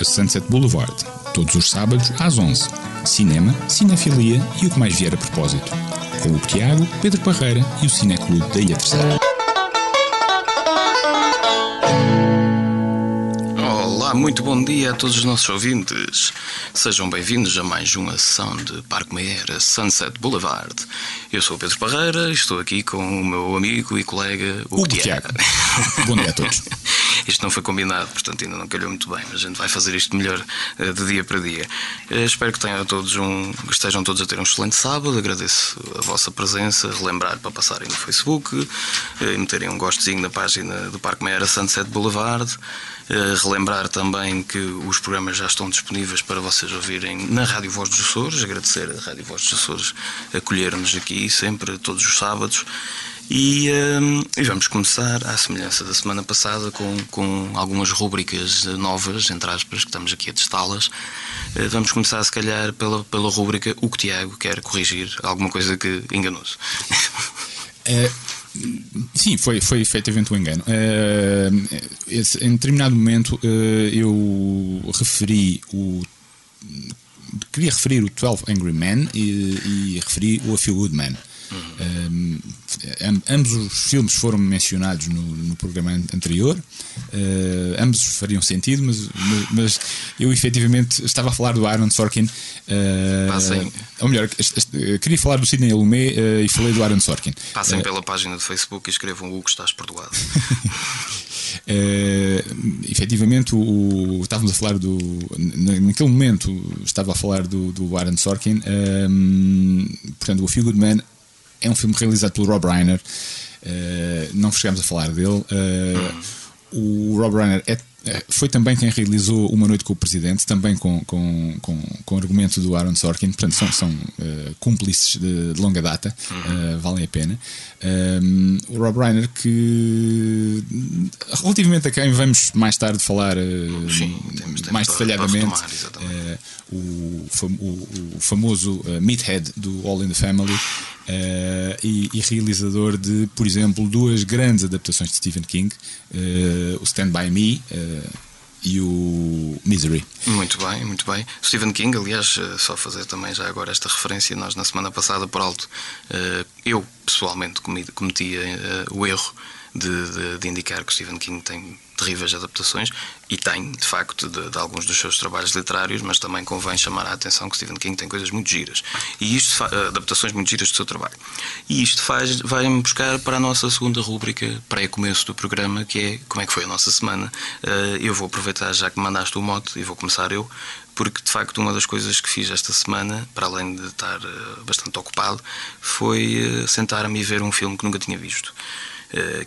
a Sunset Boulevard, todos os sábados às 11. Cinema, cinefilia e o que mais vier a propósito. Com o Tiago, Pedro Parreira e o Cineclube da Ilha Terceira. Olá, muito bom dia a todos os nossos ouvintes. Sejam bem-vindos a mais uma sessão de Parque Meira Sunset Boulevard. Eu sou o Pedro Parreira e estou aqui com o meu amigo e colega Tiago. Tiago. Bom dia a todos. Isto não foi combinado, portanto ainda não calhou muito bem, mas a gente vai fazer isto melhor eh, de dia para dia. Eh, espero que tenham todos um, que estejam todos a ter um excelente sábado. Agradeço a vossa presença, relembrar para passarem no Facebook, eh, e meterem um gostezinho na página do Parque Meira Sunset Boulevard. Relembrar também que os programas já estão disponíveis para vocês ouvirem na Rádio Voz dos Açores. Agradecer a Rádio Voz dos Açores acolher-nos aqui sempre, todos os sábados. E, hum, e vamos começar, à semelhança da semana passada, com, com algumas rúbricas novas, entre aspas, que estamos aqui a testá-las. Eh, Vamos começar, se calhar, pela, pela rúbrica O que Tiago quer corrigir, alguma coisa que enganou-se. Eh, sim, foi, foi efetivamente um engano. Eh, esse- em determinado momento eu referi o. Queria referir o 12 Angry Men e, e referi o A Few Good Men. Am- ambos os filmes foram mencionados no, no programa an- anterior, Eh, ambos fariam sentido, mas, mas, eu efetivamente estava a falar do Aaron Sorkin. eh, Passem. ou melhor, queria falar do Sidney Lumet eh, e falei do Aaron Sorkin. Passem pela página do Facebook e escrevam Hugo, estás perdoado. Eh, efetivamente, o, estávamos a falar do. na- Naquele momento, estava a falar do, do Aaron Sorkin. ehm, portanto, o Feel Good Man é um filme realizado pelo Rob Reiner. Eh, não chegámos a falar dele. Eh, O Rob Reiner é- foi também quem realizou Uma Noite com o Presidente, também com, com, com, com argumento do Aaron Sorkin. Portanto, são, são eh, cúmplices de, de longa data, eh, valem a pena. Ehm, o Rob Reiner, que relativamente a quem vamos mais tarde falar eh, Sim, mais detalhadamente, eh, o, fam- o- o famoso eh, Meathead do All in the Family eh, e, e realizador de, por exemplo, duas grandes adaptações de Stephen King, eh, o Stand By Me eh, e o Misery. Muito bem, muito bem. Stephen King, aliás, eh, só fazer também já agora esta referência, nós na semana passada, por alto, eh, eu pessoalmente cometi eh, o erro de, de- de indicar que Stephen King tem terríveis adaptações, e tem, de facto, de, de alguns dos seus trabalhos literários, mas também convém chamar a atenção que Stephen King tem coisas muito giras, e isto eh, adaptações muito giras do seu trabalho. E isto faz, vai-me buscar para a nossa segunda rúbrica, pré-começo do programa, que é como é que foi a nossa semana. Eh, eu vou aproveitar já que mandaste o mote, e vou começar eu, porque de facto uma das coisas que fiz esta semana, para além de estar eh, bastante ocupado, foi sentar-me e ver um filme que nunca tinha visto,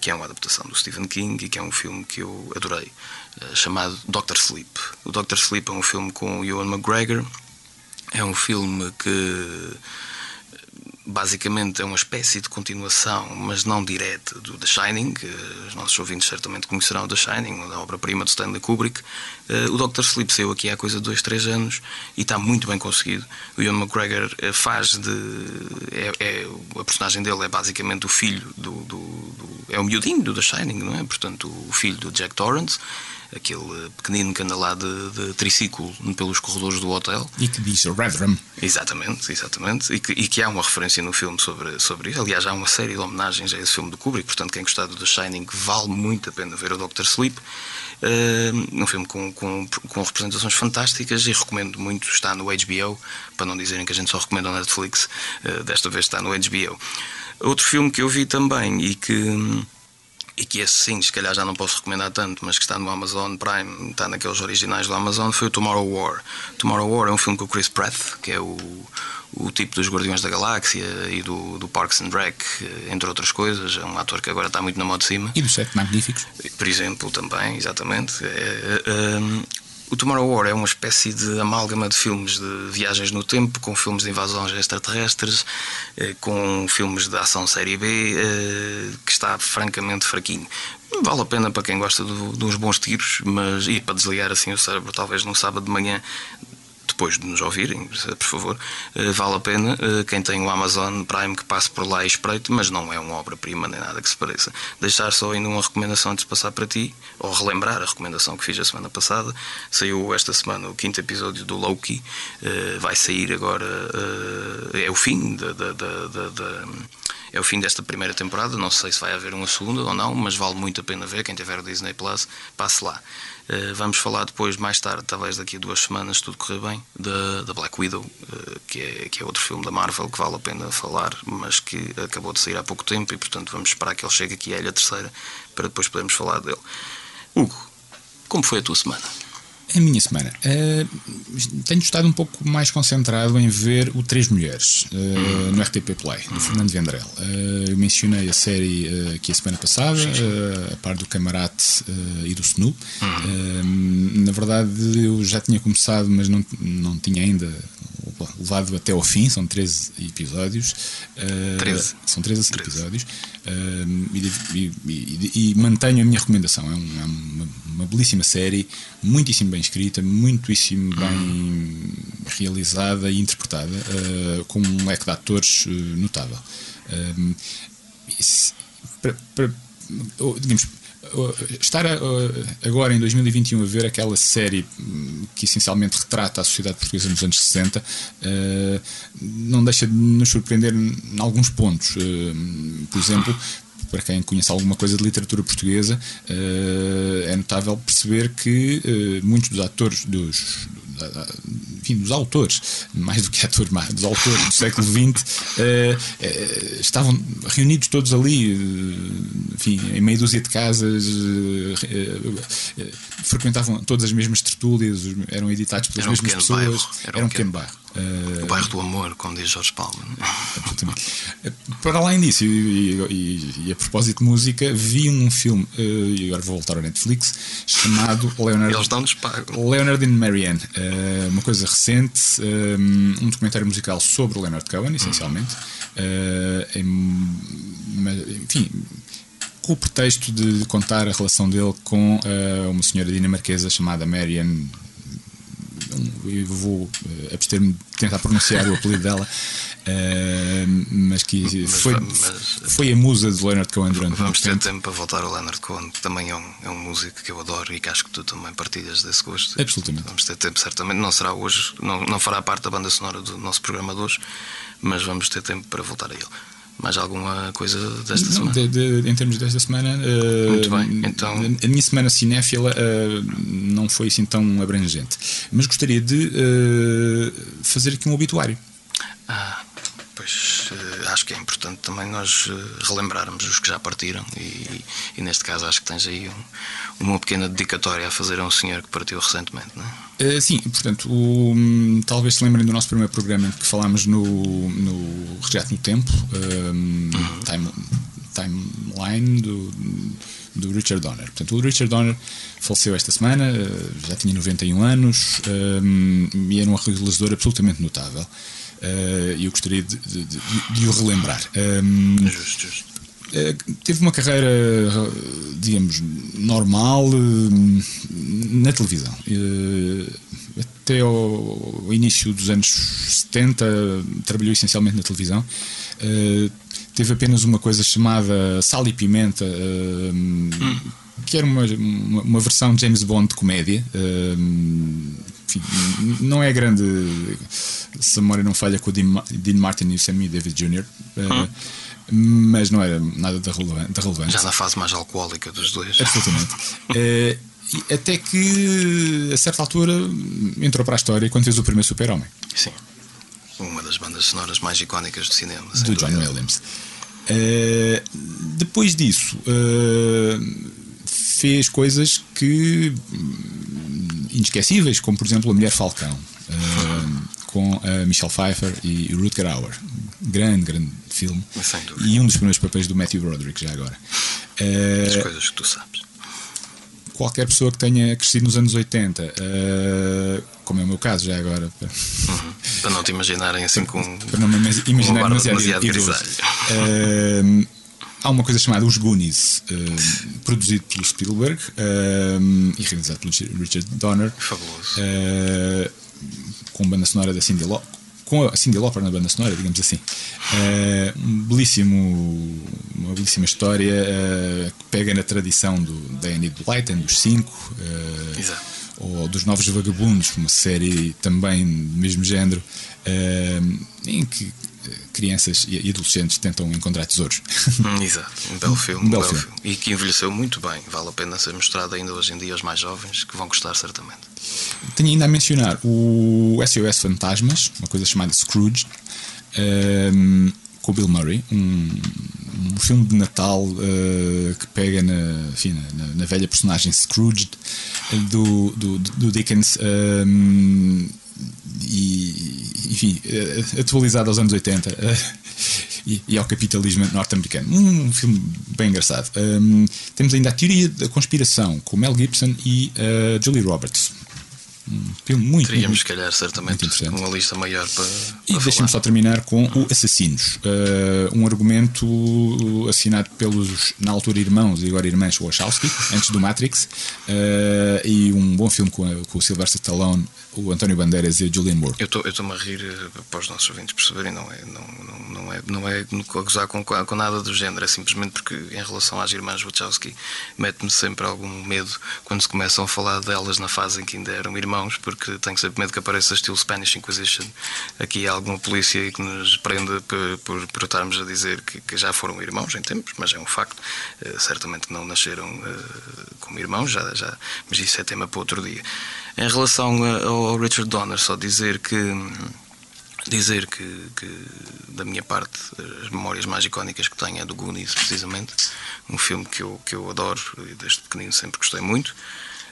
que é uma adaptação do Stephen King e que é um filme que eu adorei, eh, chamado Doctor Sleep. O Doctor Sleep é um filme com Ewan McGregor, é um filme que basicamente é uma espécie de continuação, mas não direta, do The Shining. Os nossos ouvintes certamente conhecerão The Shining, uma obra-prima de Stanley Kubrick. Eh, O Dr. Sleep saiu aqui há coisa de dois, três anos e está muito bem conseguido. O Ian McGregor eh, faz de. É, é- a personagem dele é basicamente o filho do, do- do- É o miudinho do The Shining, não é? Portanto, o filho do Jack Torrance. Aquele pequenino que anda lá de, de triciclo pelos corredores do hotel. E que diz Redrum. Exatamente, exatamente. E que, e que há uma referência no filme sobre, sobre isso. Aliás, há uma série de homenagens a esse filme do Kubrick. Portanto, quem gostar do The Shining, vale muito a pena ver o Dr. Sleep. Uh, um filme com, com, com representações fantásticas e recomendo muito. Está no HBO, para não dizerem que a gente só recomenda o Netflix. uh, desta vez está no HBO. Outro filme que eu vi também e que e que esse sim, se calhar já não posso recomendar tanto, mas que está no Amazon Prime, está naqueles originais do Amazon, foi o Tomorrow War. Tomorrow War é um filme com o Chris Pratt, que é o, o tipo dos Guardiões da Galáxia e do, do Parks and Rec, entre outras coisas. É um ator que agora está muito na moda de cima. E dos Sete Magníficos. Por exemplo, também, exatamente. É, é, um, o Tomorrow War é uma espécie de amálgama de filmes de viagens no tempo, com filmes de invasões extraterrestres, eh, com filmes de ação série B, eh, que está francamente fraquinho. Vale a pena para quem gosta de uns bons tiros, mas e para desligar assim o cérebro, talvez num sábado de manhã, depois de nos ouvirem, por favor, eh, vale a pena. Eh, quem tem o Amazon Prime que passe por lá e espreite, mas não é uma obra-prima nem nada que se pareça. Deixar só ainda uma recomendação antes de passar para ti, ou relembrar a recomendação que fiz a semana passada. Saiu esta semana o quinto episódio do Loki, eh, vai sair agora, é o fim da, da, da, da é o fim desta primeira temporada. Não sei se vai haver uma segunda ou não, mas vale muito a pena ver. Quem tiver o Disney Plus, passe lá. Uh, vamos falar depois, mais tarde, talvez daqui a duas semanas, se tudo correr bem, da, Black Widow, uh, que, é, que é outro filme da Marvel que vale a pena falar, mas que acabou de sair há pouco tempo e, portanto, vamos esperar que ele chegue aqui à Ilha Terceira para depois podermos falar dele. Hugo, como foi a tua semana? A minha semana. Uh, tenho estado um pouco mais concentrado em ver o Três Mulheres uh, no RTP Play, do Fernando Vendrell. Uh, eu mencionei a série aqui a semana passada, a par do Camarate e do Snoop. na verdade, eu já tinha começado, mas não, não tinha ainda levado até ao fim, são 13 episódios. 13. São 13, 13. episódios. E, e, e, e, mantenho a minha recomendação. É, um, é uma, uma belíssima série, muitíssimo bem escrita, muitíssimo bem realizada e interpretada, uh, com um leque de atores uh, notável. Uh, para, para, digamos, estar agora em 2021 a ver aquela série hum, que essencialmente retrata a sociedade portuguesa nos anos 60 não deixa de nos surpreender em alguns pontos. Por exemplo, para quem conhece alguma coisa de literatura portuguesa, é notável perceber que muitos dos atores, dos, enfim, dos autores, mais do que atores, mais, dos autores do século XX, uh, uh, estavam reunidos todos ali, uh, enfim, em meia dúzia de casas, frequentavam todas as mesmas tertúlias, eram editados pelas era um mesmas pessoas, bairro. era, um pequeno bairro. Uh, o bairro do amor, como diz Jorge Palma. Para além disso, e, e, e, a propósito de música, vi um filme, uh, e agora vou voltar ao Netflix, chamado Leonard, Eles pago. Leonard and Marianne. Uh, uma coisa recente, um, um, documentário musical sobre Leonard Cohen, essencialmente. Em, enfim com o pretexto de contar a relação dele com uma senhora dinamarquesa chamada Marianne eu vou uh, abster-me de tentar pronunciar o apelido dela, uh, mas que mas, foi, mas, foi a musa de Leonard Cohen durante Vamos ter tempo. tempo para voltar ao Leonard Cohen, que também é um, é um músico que eu adoro e que acho que tu também partilhas desse gosto. Absolutamente. Vamos ter tempo, certamente. Não será hoje, não, não fará parte da banda sonora do nosso programa de hoje, mas vamos ter tempo para voltar a ele. Mais alguma coisa desta não, semana? De, de, em termos desta semana, uh, muito bem. Então, a minha semana cinéfila uh, não foi assim tão abrangente, mas gostaria de uh, fazer aqui um obituário. Ah, pois acho que é importante também nós relembrarmos os que já partiram e, e neste caso acho que tens aí um, uma pequena dedicatória a fazer a um senhor que partiu recentemente, não é? Uh, sim, portanto, o, um, talvez se lembrem do nosso primeiro programa que falámos no, no Resgate no Tempo, um, time, Timeline do, do Richard Donner. Portanto, o Richard Donner faleceu esta semana, uh, já tinha 91 anos um, e era um realizador absolutamente notável. Uh, e eu gostaria de, de, de, de o relembrar. Um, justo, justo. Eh, teve uma carreira, digamos, normal eh, na televisão. Eh, até ao início dos anos 70 trabalhou essencialmente na televisão. Teve apenas uma coisa chamada Sal e Pimenta, que era uma, uma, versão de James Bond de comédia. Enfim, não é grande, se a memória não falha, com o Dean Martin e o Sammy David Jr. mas não era nada de relevante. Já na fase mais alcoólica dos dois. Absolutamente. uh, até que, a certa altura, entrou para a história quando fez o primeiro Super-Homem. Sim. Uma das bandas sonoras mais icónicas do cinema. Do John Williams. Uh, depois disso, uh, fez coisas que inesquecíveis, como por exemplo A Mulher Falcão, com a Michelle Pfeiffer e Rutger Hauer. Grande, grande filme. E um dos primeiros papéis do Matthew Broderick, já agora. As coisas que tu sabes. Qualquer pessoa que tenha crescido nos anos 80, como é o meu caso já agora. Uhum. Para não te imaginarem assim com. Para não me imaginar demasiado, demasiado uh, há uma coisa chamada Os Goonies, uh, produzido pelo Spielberg uh, e realizado pelo Richard Donner. Fabuloso. com banda sonora da Cindy Lauper, com a Cindy Lauper na banda sonora, digamos assim. Uh, um belíssimo, uma belíssima história uh, que pega na tradição do, da Annie dos cinco, uh, ou dos Novos Vagabundos, uma série também do mesmo género, em que crianças e adolescentes tentam encontrar tesouros. Hum, exato, um belo filme, um belo, filme. filme. E que envelheceu muito bem, vale a pena ser mostrado ainda hoje em dia aos mais jovens que vão gostar certamente. Tenho ainda a mencionar o SOS Fantasmas, uma coisa chamada Scrooge, um, com o Bill Murray, um, um filme de Natal uh, que pega na, enfim, na, na, velha personagem Scrooge do, do, do Dickens. Um, e, enfim, uh, atualizado aos anos 80 uh, e, e, ao capitalismo norte-americano. Um, filme bem engraçado. Um, temos ainda a teoria da conspiração com Mel Gibson e uh, Julie Roberts. Um filme muito Teríamos, se calhar, certamente uma lista maior para. E deixem-me só terminar com O Assassinos, uh, um argumento assinado pelos, na altura, irmãos e agora irmãs Wachowski, antes do Matrix, uh, e um bom filme com, a, com o Sylvester Stallone o António Bandeiras e a Julian Moore. Eu estou-me a rir eh, para os nossos ouvintes perceberem, não é, não, não, não é, não é a com, com nada do género, é simplesmente porque em relação às irmãs Wachowski mete-me sempre algum medo quando se começam a falar delas na fase em que ainda eram irmãos, porque tenho sempre medo que apareça estilo Spanish Inquisition aqui há alguma polícia que nos prenda por, por, por estarmos a dizer que, que, já foram irmãos em tempos, mas é um facto, uh, certamente não nasceram uh, como irmãos, já, já, mas isso é tema para outro dia. Em relação ao Richard Donner, só dizer que dizer que, que, da minha parte as memórias mais icónicas que tenho é do Goonies precisamente. Um filme que eu, que eu adoro e desde pequenino sempre gostei muito.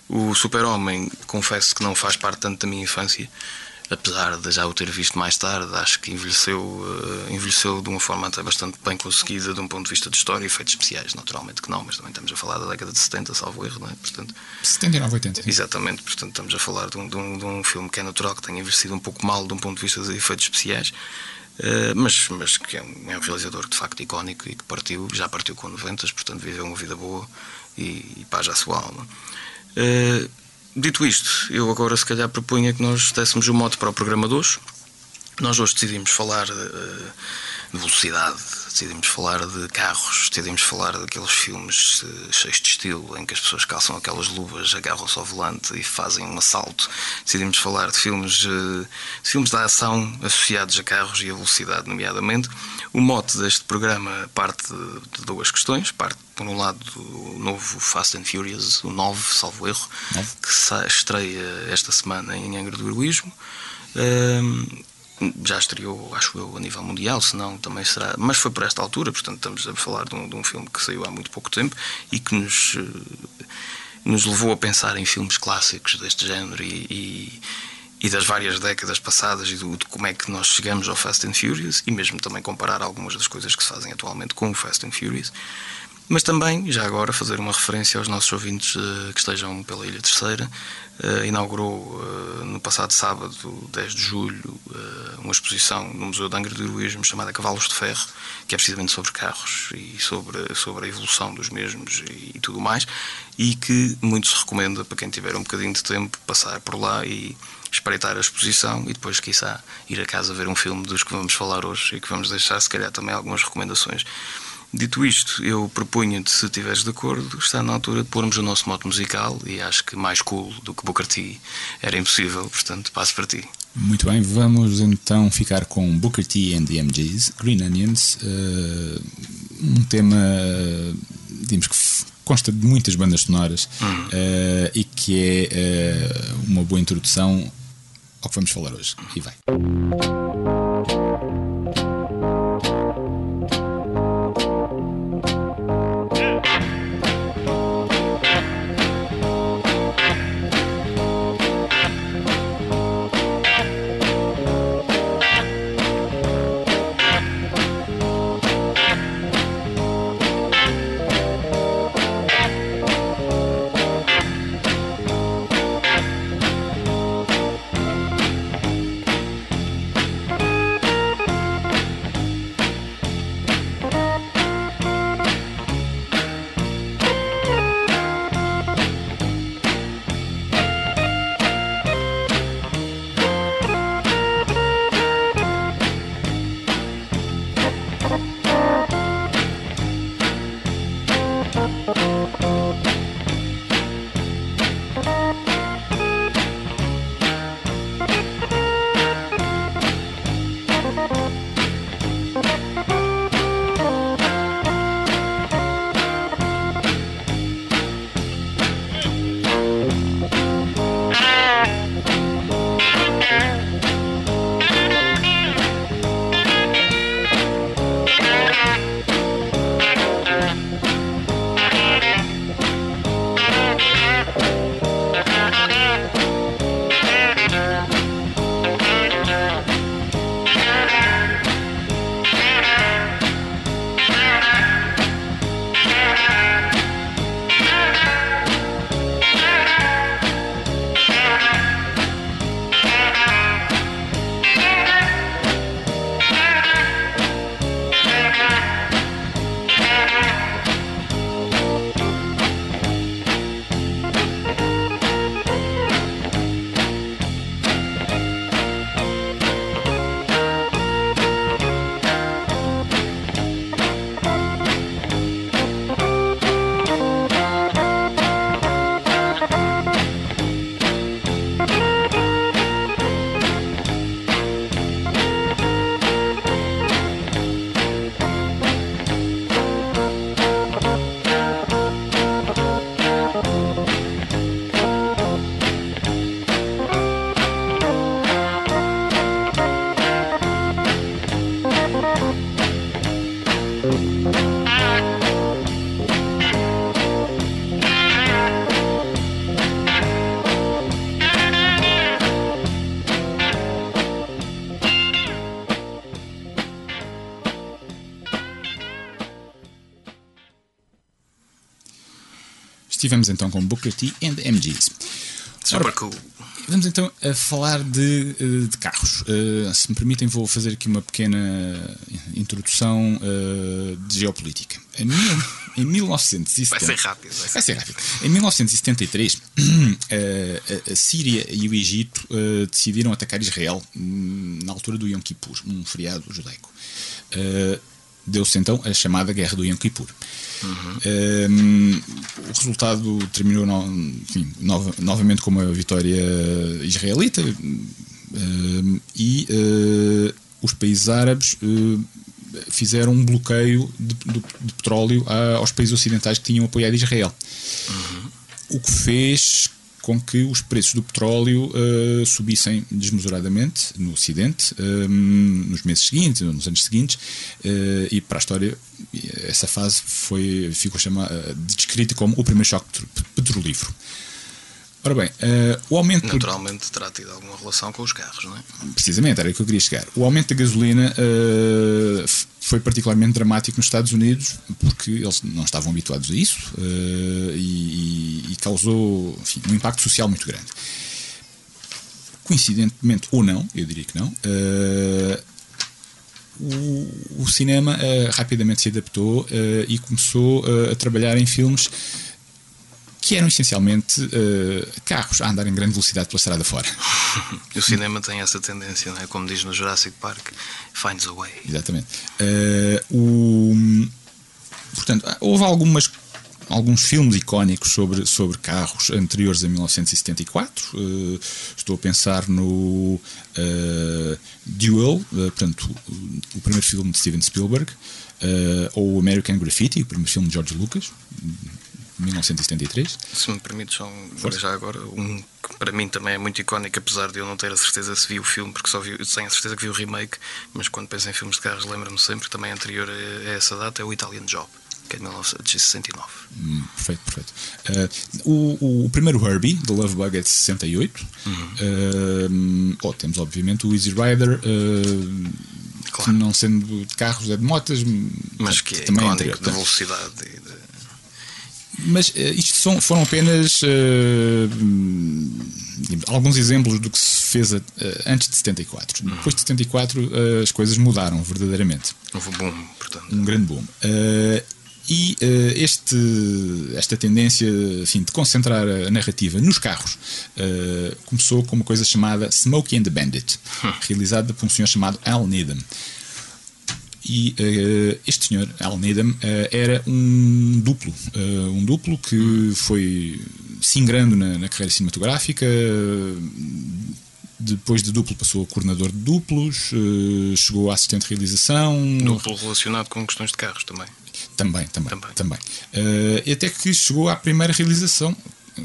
O Super-Homem confesso que não faz parte tanto da minha infância apesar de já o ter visto mais tarde, acho que envelheceu, uh, envelheceu de uma forma até bastante bem conseguida de um ponto de vista de história e efeitos especiais. Naturalmente que não, mas também estamos a falar da década de 70, salvo erro, não é? Portanto, 79, 80. Exatamente, portanto estamos a falar de um, de, um, de um filme que é natural que tenha envelhecido um pouco mal de um ponto de vista de efeitos especiais. Uh, mas, mas que é um, é um, realizador de facto icónico e que partiu, já partiu com 90, portanto viveu uma vida boa e, e paz à sua alma. Uh, Dito isto, eu agora se calhar propunha que nós dessemos um mote para o programa de hoje. Nós hoje decidimos falar eh, de velocidade, decidimos falar de carros, decidimos falar daqueles filmes uh, cheios de estilo em que as pessoas calçam aquelas luvas, agarram-se ao volante e fazem um assalto. Decidimos falar de filmes, uh, de filmes da ação associados a carros e a velocidade, nomeadamente. O mote deste programa parte de, duas questões. Parte, por um lado, do novo Fast and Furious, o 9, salvo erro, 9. que estreia esta semana em Angra do Heroísmo. Uh, já estreou, acho eu, a nível mundial, se não também será. Mas foi por esta altura, portanto, estamos a falar de um, de um filme que saiu há muito pouco tempo e que nos, eh, nos levou a pensar em filmes clássicos deste género e, e, e das várias décadas passadas e do, de como é que nós chegamos ao Fast and Furious e mesmo também comparar algumas das coisas que se fazem atualmente com o Fast and Furious. Mas também, já agora, fazer uma referência aos nossos ouvintes uh, que estejam pela Ilha Terceira. Uh, inaugurou uh, no passado sábado, 10 de julho, uma exposição no Museu de Angra do Heroísmo chamada Cavalos de Ferro, que é precisamente sobre carros e sobre, sobre a evolução dos mesmos e, e tudo mais, e que muito se recomenda para quem tiver um bocadinho de tempo passar por lá e espreitar a exposição e depois, quiçá, ir a casa ver um filme dos que vamos falar hoje e que vamos deixar, se calhar, também algumas recomendações. Dito isto, eu propunho-te, se estiveres de acordo, está na altura de pormos o nosso modo musical e acho que mais cool do que Booker T era impossível, portanto passo para ti. Muito bem, vamos então ficar com Booker T and the MGs, Green Onions, uh, um tema, digamos que consta de muitas bandas sonoras uh, e que é uh, uma boa introdução ao que vamos falar hoje. E vai. Estivemos então com Booker T and MGs. Super cool. Vamos então a falar de, eh, de carros. Uh, se me permitem, vou fazer aqui uma pequena introdução uh, de geopolítica. Em, mil, em 1970. Vai ser rápido. Vai ser, vai ser rápido. Em 1973, uh, a Síria e o Egito decidiram atacar Israel hum, na altura do Yom Kippur, um feriado judaico. Deu-se então a chamada Guerra do Yom Kippur. Uhum. Um, o resultado terminou no, enfim, nova, novamente com uma vitória israelita um, e uh, os países árabes uh, fizeram um bloqueio de, de, de petróleo a, aos países ocidentais que tinham apoiado Israel. Uhum. O que fez com que os preços do petróleo uh, subissem desmesuradamente no Ocidente uh, nos meses seguintes, nos anos seguintes, uh, e para a história essa fase foi, ficou chamada, descrita como o primeiro choque petrolífero. Ora bem, uh, o aumento. Naturalmente terá tido alguma relação com os carros, não é? Precisamente, era aí que eu queria chegar. O aumento da gasolina uh, foi particularmente dramático nos Estados Unidos porque eles não estavam habituados a isso uh, e, e, causou enfim, um impacto social muito grande. Coincidentemente ou não, eu diria que não, o, o, cinema rapidamente se adaptou e começou a trabalhar em filmes que eram essencialmente uh, carros a andar em grande velocidade pela estrada fora. o cinema tem essa tendência, não é? como diz no Jurassic Park, finds a way. Exatamente. Uh, o, portanto, houve algumas alguns filmes icónicos sobre, sobre carros anteriores a 1974. Uh, estou a pensar no uh, Duel, uh, portanto, o, o, primeiro filme de Steven Spielberg, ou American Graffiti, o primeiro filme de George Lucas, 1973. Se me permite, só um, já agora, um que para mim também é muito icónico, apesar de eu não ter a certeza se vi o filme, porque só vi, tenho a certeza que vi o remake, mas quando penso em filmes de carros lembro-me sempre, também anterior a essa data, é o Italian Job. Que é de 1969. Hum, perfeito, perfeito. Uh, o, o, primeiro Herbie, The Love Bug, é de 68. Uhum. Uh, oh, temos, obviamente, o Easy Rider, uh, claro. que não sendo de carros, é de motas, mas que, que é também icónico é de velocidade e de mas uh, isto são, foram apenas uh, alguns exemplos do que se fez uh, antes de 74. Uhum. Depois de 74 as coisas mudaram verdadeiramente. Houve um boom, portanto. Um grande boom. e este, esta tendência enfim, de concentrar a narrativa nos carros começou com uma coisa chamada Smokey and the Bandit, uhum. realizada por um senhor chamado Al Needham E uh, este senhor, Al Needham, uh, era um duplo. Uh, um duplo que foi se ingrando na, na carreira cinematográfica. Depois de duplo passou a coordenador de duplos, chegou a assistente de realização. Duplo relacionado com questões de carros também. Também, também. também. também. e até que chegou à primeira realização,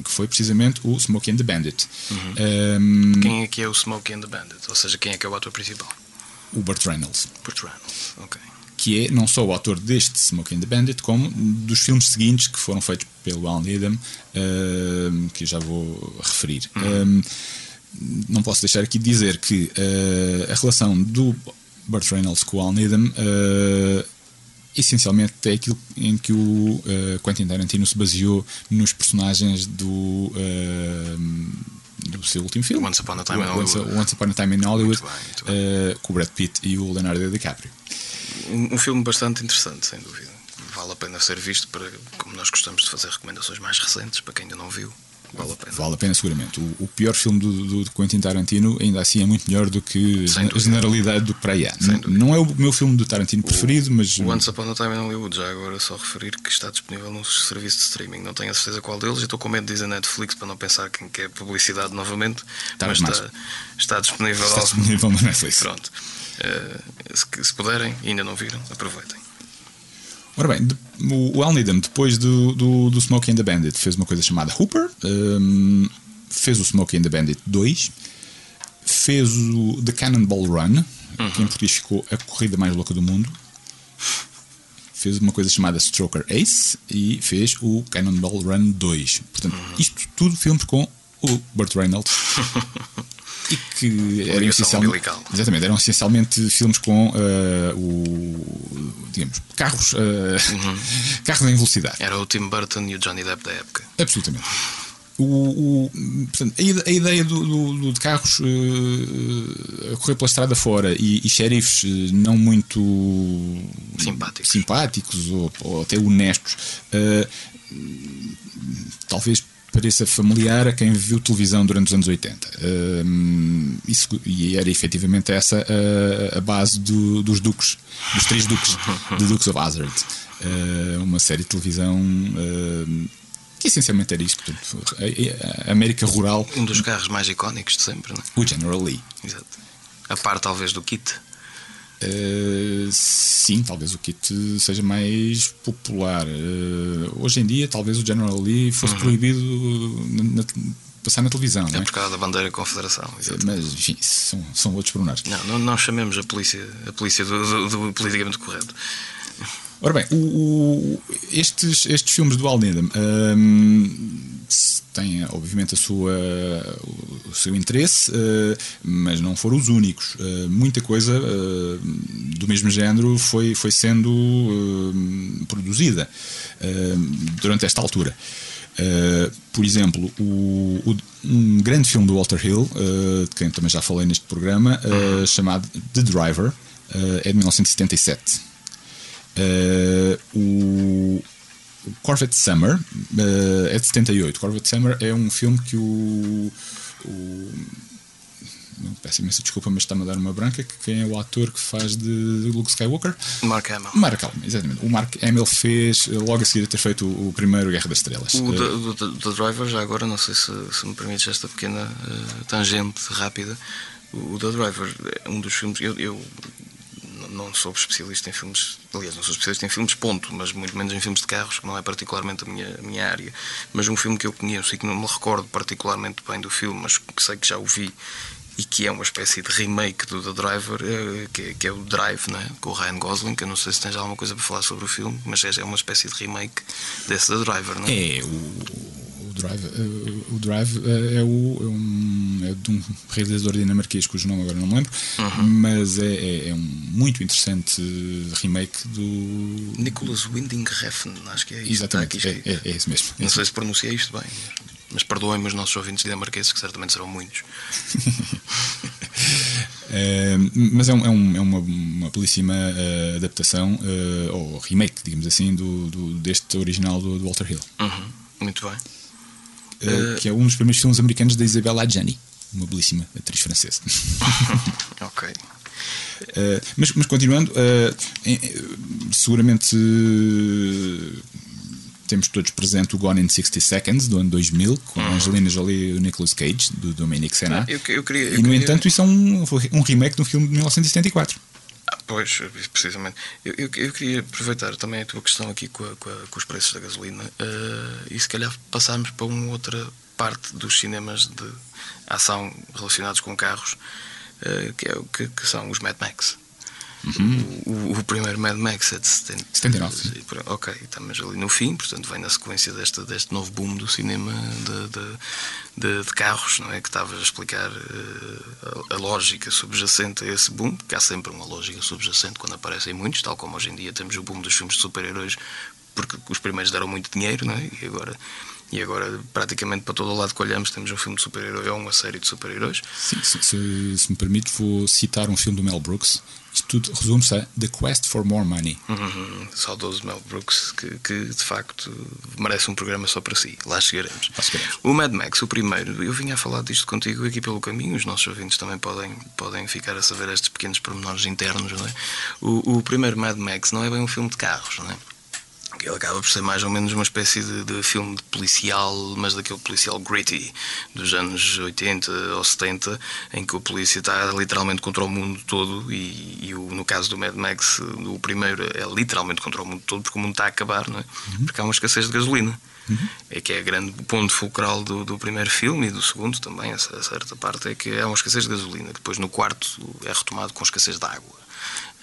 que foi precisamente o Smokey and the Bandit. Uhum. Um, quem é que é o Smokey and the Bandit? Ou seja, quem é que é o ator principal? O Burt Reynolds. Burt Reynolds, ok. Que é não só o autor deste Smokey and the Bandit, como dos filmes seguintes que foram feitos pelo Alan Needham, uh, que já vou referir. Uhum. Um, não posso deixar aqui de dizer que uh, a relação do Burt Reynolds com o Alan Needham uh, essencialmente é aquilo em que o uh, Quentin Tarantino se baseou nos personagens do, uh, do seu último filme. Once Upon a Time in Hollywood, Once, Once Upon a Time in Hollywood muito bem, muito bem. Uh, com o Brad Pitt e o Leonardo DiCaprio. Um, um filme bastante interessante sem dúvida. Vale a pena ser visto para como nós gostamos de fazer recomendações mais recentes para quem ainda não viu Vale a pena. Vale a pena, seguramente. O, o pior filme do, do, Quentin Tarantino, ainda assim, é muito melhor do que a generalidade do que para aí Não é o meu filme do Tarantino o, preferido, mas. O Once Upon a Time in Hollywood, já agora só referir que está disponível num serviço de streaming. Não tenho a certeza qual deles estou com medo de dizer Netflix para não pensar quem quer publicidade novamente. Tá mas está, está, disponível. Está disponível na Netflix. Pronto. Uh, se, se puderem ainda não viram, aproveitem. Ora bem, o Al Needham, depois do, do, do Smokey and the Bandit, fez uma coisa chamada Hooper, um, fez o Smokey and the Bandit 2, fez o The Cannonball Run, uhum. que em português ficou a corrida mais louca do mundo, fez uma coisa chamada Stroker Ace e fez o Cannonball Run 2. Portanto, uhum. isto tudo filmes com o Burt Reynolds. e que eram essencialmente, exatamente, eram essencialmente filmes com uh, o digamos carros uh, uhum. carros em velocidade. Era o Tim Burton e o Johnny Depp da época. Absolutamente. O, o, portanto, a, ideia do, do, de carros uh, a correr pela estrada fora e, e xerifes não muito simpáticos, simpáticos ou, ou até honestos, talvez pareça familiar a quem viu televisão durante os anos 80. Uh, isso, e era efetivamente essa a, a base do, dos Duques, dos três Duques, The Dukes of Hazzard. Uh, uma série de televisão. Uh, que essencialmente era isto, a, América Rural. Um dos carros mais icónicos de sempre, não é? O General Lee. Exato. A par, talvez, do Kit. Uh, sim, talvez o kit seja mais popular. Uh, hoje em dia, talvez o General Lee fosse uhum. proibido na, na, passar na televisão. É, é por causa da bandeira Confederação. Exatamente. Mas, enfim, são, são outros pormenores. Não, não, não chamemos a polícia, a polícia do, do, do politicamente correto. Ora bem, o, o, estes, estes filmes do Al Needham um, têm, obviamente, a sua, o seu interesse, uh, mas não foram os únicos. Uh, muita coisa uh, do mesmo género foi, foi sendo produzida durante esta altura. por exemplo, o, o, um grande filme do Walter Hill, de quem também já falei neste programa, chamado The Driver, é de 1977. Uh, o, Corvette Summer uh, é de 78. Corvette Summer é um filme que o. o peço imensa desculpa, mas está-me a dar uma branca. Que quem é o ator que faz de Luke Skywalker? Mark Hamill. Mark Hamill, exatamente. O Mark Hamill fez logo a seguir a ter feito o, o primeiro Guerra das Estrelas. O uh, the, Driver, já agora, não sei se, se me permites esta pequena uh, tangente rápida. O The Driver é um dos filmes. Eu, eu não sou especialista em filmes, aliás, não sou especialista em filmes, ponto, mas muito menos em filmes de carros, que não é particularmente a minha, a minha área. Mas um filme que eu conheço e que não me recordo particularmente bem do filme, mas que sei que já o vi e que é uma espécie de remake do The Driver, é, que é, que é o Drive, né? com o Ryan Gosling, que eu não sei se tens alguma coisa para falar sobre o filme, mas é, é uma espécie de remake desse The Driver, não é? É, o Drive, uh, o Drive uh, é, o, é, um, é de um realizador dinamarquês cujo nome agora não me lembro, uhum. mas é, é, é, um muito interessante remake do. Nicholas Winding Refn, acho que é isso. Exatamente, é, é, é, isso mesmo. Não sei se pronunciei isto bem, mas perdoem-me os nossos ouvintes dinamarqueses, que certamente serão muitos. Uh, mas é, um, é, um, é uma, uma belíssima uh, adaptação, uh, ou remake, digamos assim, do, do, deste original do, do Walter Hill. Uhum. Muito bem. Uh, que é um dos primeiros filmes americanos da Isabella Adjani, uma belíssima atriz francesa. ok. Uh, mas, mas continuando, uh, seguramente temos todos presente o Gone in 60 Seconds do ano 2000 com uhum. Angelina Jolie e o Nicolas Cage do Dominic Sena. Ah, eu, eu queria, e no queria... entanto, isso é um, um remake de um filme de 1974. Pois, precisamente. Eu, eu, eu, queria aproveitar também a tua questão aqui com, a, com, a, com os preços da gasolina uh, e se calhar passarmos para uma outra parte dos cinemas de ação relacionados com carros, uh, que, é, que, que são os Mad Max. Uhum. O, o, primeiro Mad Max é de 70, 79. Ok, estamos ali no fim, portanto vem na sequência deste, deste novo boom do cinema de, de, de, de carros, não é? Que estavas a explicar uh, a, a, lógica subjacente a esse boom, porque há sempre uma lógica subjacente quando aparecem muitos, tal como hoje em dia temos o boom dos filmes de super-heróis, porque os primeiros deram muito dinheiro, não é? E agora e agora, praticamente para todo o lado que olhamos, temos um filme de super-herói ou uma série de super-heróis. Sim, se, se, se, me permite, vou citar um filme do Mel Brooks. Isto tudo resume-se a The Quest for More Money. Uhum, saudoso Mel Brooks, que, que, de facto merece um programa só para si. Lá chegaremos. Lá chegaremos. O Mad Max, o primeiro, eu vinha a falar disto contigo aqui pelo caminho, os nossos ouvintes também podem, podem ficar a saber estes pequenos pormenores internos. Não é? o, o primeiro Mad Max não é bem um filme de carros, não é? Ele acaba por ser mais ou menos uma espécie de, de, filme de policial, mas daquele policial gritty dos anos 80 ou 70, em que o polícia está literalmente contra o mundo todo. E, e o, no caso do Mad Max, o primeiro é literalmente contra o mundo todo, porque o mundo está a acabar, não é? Uhum. porque há uma escassez de gasolina. Uhum. É que é grande ponto fulcral do, do primeiro filme e do segundo também, a certa parte, é que há uma escassez de gasolina. Depois, no quarto, é retomado com escassez de água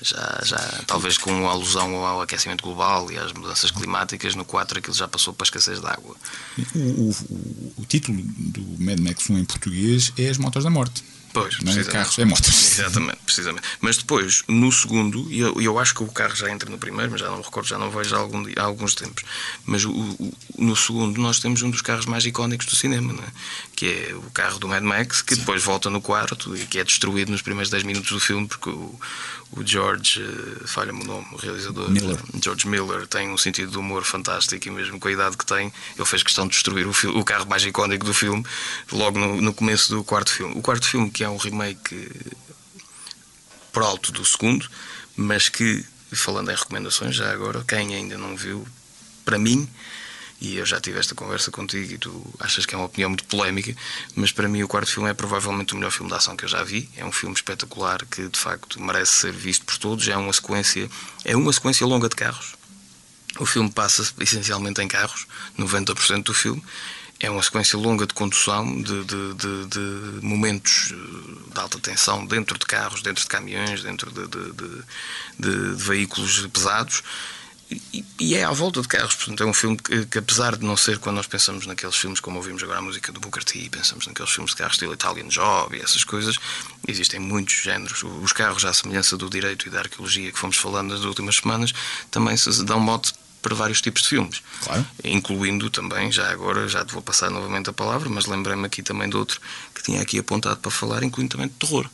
já, já talvez com alusão ao aquecimento global e às mudanças climáticas, no 4 aquilo já passou para a escassez de água. O, o, o título do Mad Max 1 em português é As Motos da Morte. Pois, não é carros, é motos. Exatamente, precisamente. Mas depois, no segundo, e eu, eu acho que o carro já entra no primeiro, mas já não me recordo, já não vejo há, algum, há alguns tempos. Mas o, o, no segundo, nós temos um dos carros mais icónicos do cinema, né? que é o carro do Mad Max, que Sim. depois volta no quarto e que é destruído nos primeiros 10 minutos do filme, porque o, o George, uh, falha-me o nome, o realizador, Miller. George Miller, tem um sentido de humor fantástico e mesmo com a idade que tem, ele fez questão de destruir o, o carro mais icónico do filme logo no, no começo do quarto filme. O quarto filme, que é um remake por alto do segundo, mas que, falando em recomendações, já agora, quem ainda não viu, para mim, e eu já tive esta conversa contigo e tu achas que é uma opinião muito polémica, mas para mim o quarto filme é provavelmente o melhor filme de ação que eu já vi. É um filme espetacular que de facto merece ser visto por todos. É uma sequência, é uma sequência longa de carros. O filme passa essencialmente em carros, 90% do filme. É uma sequência longa de condução, de, de, de, de, momentos eh, de alta tensão dentro de carros, dentro de caminhões, dentro de, veículos pesados e, é à volta de carros, portanto é um filme que, que, apesar de não ser quando nós pensamos naqueles filmes como ouvimos agora a música do Booker T, pensamos naqueles filmes de carros estilo Italian Job e essas coisas, existem muitos géneros. Os carros, à semelhança do direito e da arqueologia que fomos falando nas últimas semanas, também se dão mote para vários tipos de filmes, claro. incluindo também, já agora, já te vou passar novamente a palavra, mas lembrei-me aqui também de outro que tinha aqui apontado para falar, incluindo também de terror.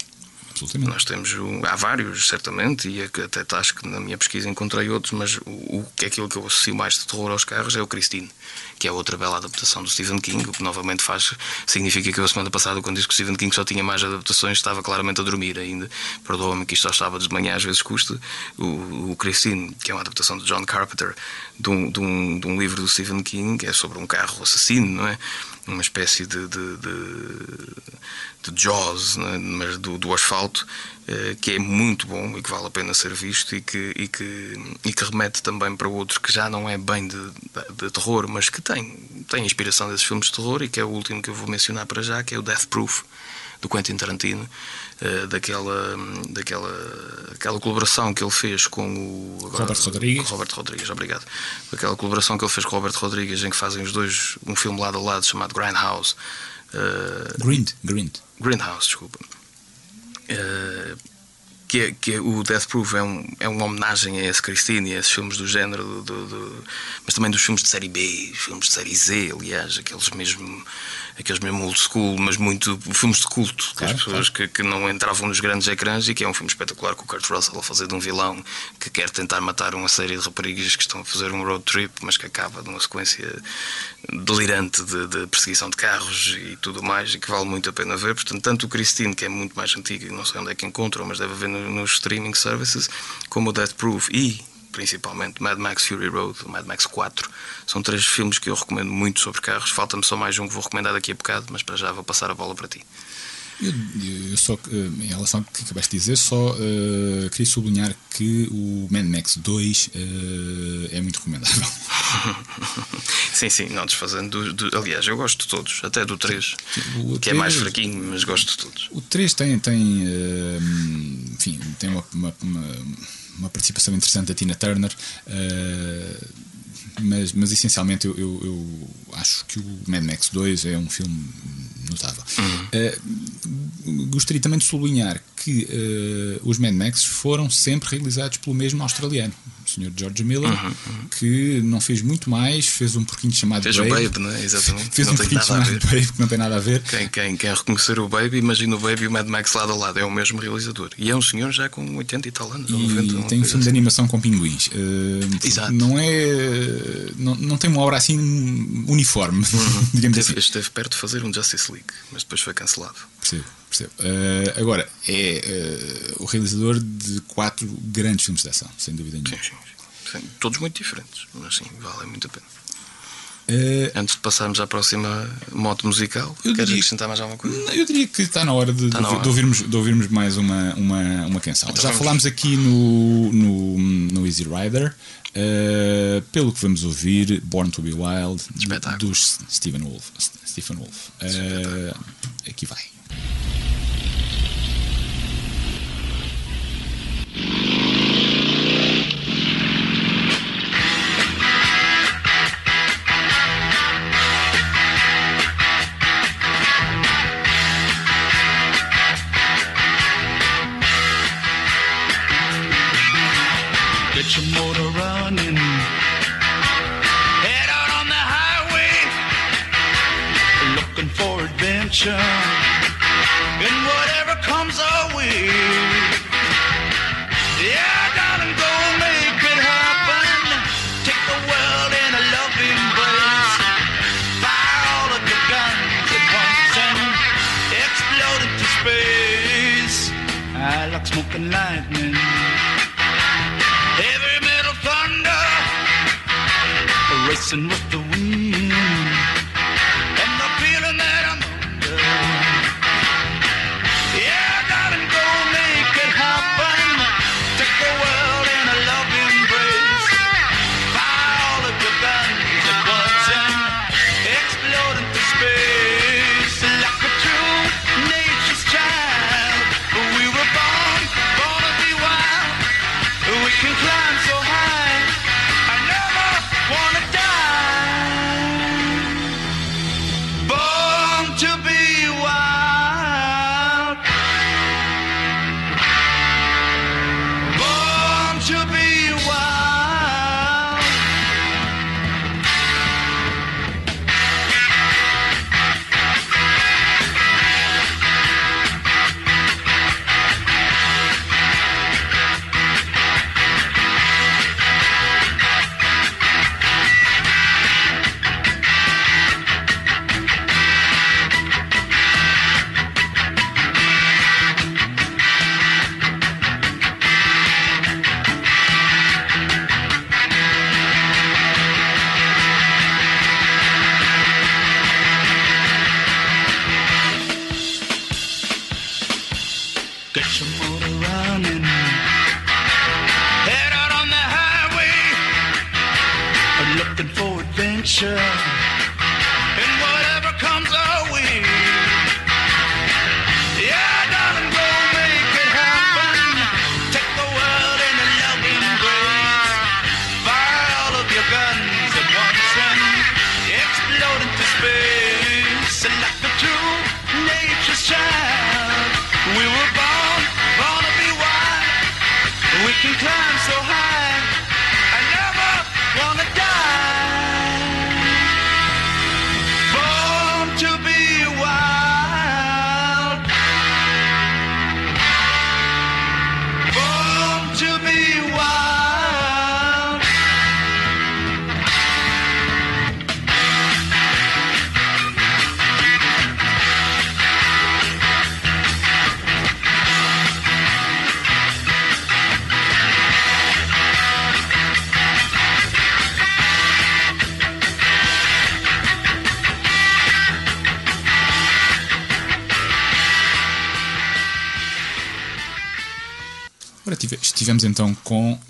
Absolutamente. Nós temos, há vários, certamente, e até acho que na minha pesquisa encontrei outros, mas o, que é aquilo que eu associo mais de terror aos carros é o Christine, que é outra bela adaptação do Stephen King, o que novamente faz, significa que eu a semana passada, quando disse que o Stephen King só tinha mais adaptações, estava claramente a dormir ainda. Perdoa-me que isto só estava de manhã, às vezes custa. O, o Christine, que é uma adaptação de John Carpenter, de um, de um, de um livro do Stephen King, é sobre um carro assassino, não é? Uma espécie de, de, de de Jaws, né, mas do, do asfalto, eh, que é muito bom e que vale a pena ser visto e que, e que, e que remete também para outro que já não é bem de, de, terror, mas que tem, tem inspiração desses filmes de terror e que é o último que eu vou mencionar para já, que é o Death Proof do Quentin Tarantino, eh, daquela, daquela aquela colaboração que ele fez com o agora, Robert Rodrigues. Robert Rodrigues, obrigado. Aquela colaboração que ele fez com o Robert Rodrigues em que fazem os dois um filme lado a lado chamado Grindhouse. Uh, Grind, Grind. Greenhouse, desculpa. Uh, que, é, que é, o Death Proof é, um, é uma homenagem a esse Christine e a esses filmes do género, do, do, do, mas também dos filmes de série B, filmes de série Z, aliás, aqueles mesmo aqueles mesmo old school, mas muito filmes de culto, claro, as pessoas claro. que, que não entravam nos grandes ecrãs e que é um filme espetacular com o Kurt Russell a fazer de um vilão que quer tentar matar uma série de raparigas que estão a fazer um road trip, mas que acaba de uma sequência delirante de, de perseguição de carros e tudo mais, e que vale muito a pena ver. Portanto, tanto o Christine, que é muito mais antigo e não sei onde é que encontram, mas deve haver no no, nos streaming services, como o Death Proof e principalmente Mad Max Fury Road, Mad Max 4. São três filmes que eu recomendo muito sobre carros. Falta-me só mais um que vou recomendar daqui a bocado, mas para já vou passar a bola para ti. Eu, eu só, eh, em relação ao que acabaste de dizer, só uh, queria sublinhar que o Mad Max 2 uh, eh, é muito recomendável. sim, sim, não desfazendo. Do, do, aliás, eu gosto de todos, até do 3, o que 3, é mais fraquinho, mas gosto de todos. O 3 tem, tem, uh, enfim, tem uma, uma, uma, uma, participação interessante da Tina Turner mas, mas essencialmente eu, eu, eu, acho que o Mad Max 2 é um filme notável. Uhum. Uh, gostaria também de sublinhar que uh, os Mad Max foram sempre realizados pelo mesmo australiano, o Sr. George Miller, uhum, uhum. que não fez muito mais, fez um porquinho chamado fez Babe. Fez o Babe, não é? Exatamente. Fez não um porquinho chamado Babe, que não tem nada a ver. Quem, quem, quem reconhecer o Babe, imagina o Babe e o Mad Max lado a lado, é o mesmo realizador. E é um senhor já com 80 e tal anos, e 90, tem um filme assim. de animação com pinguins. Uh, Exato. Não é. Não, não tem uma obra assim uniforme, uhum. digamos esteve, assim. Esteve perto de fazer um Justice League, mas depois foi cancelado. Percebo, percebo. Uh, agora, é uh, o realizador de quatro grandes filmes de ação, sem dúvida nenhuma. Sim, sim, sim. Todos muito diferentes, mas sim, vale muito a pena. Uh, Antes de passarmos à próxima moto musical, queres diria, acrescentar mais alguma coisa? Eu diria que está na hora de, de, na hora. de ouvirmos, de ouvirmos mais uma, uma, uma canção. Então Já vamos. falámos aqui no, no, no Easy Rider. Uh, pelo que vamos ouvir, Born to Be Wild, dos Stephen Wolf. Stephen Wolf. Uh, aqui vai. Get your motor running. Head out on the highway, looking for adventure. And whatever comes our way. Racing with the wind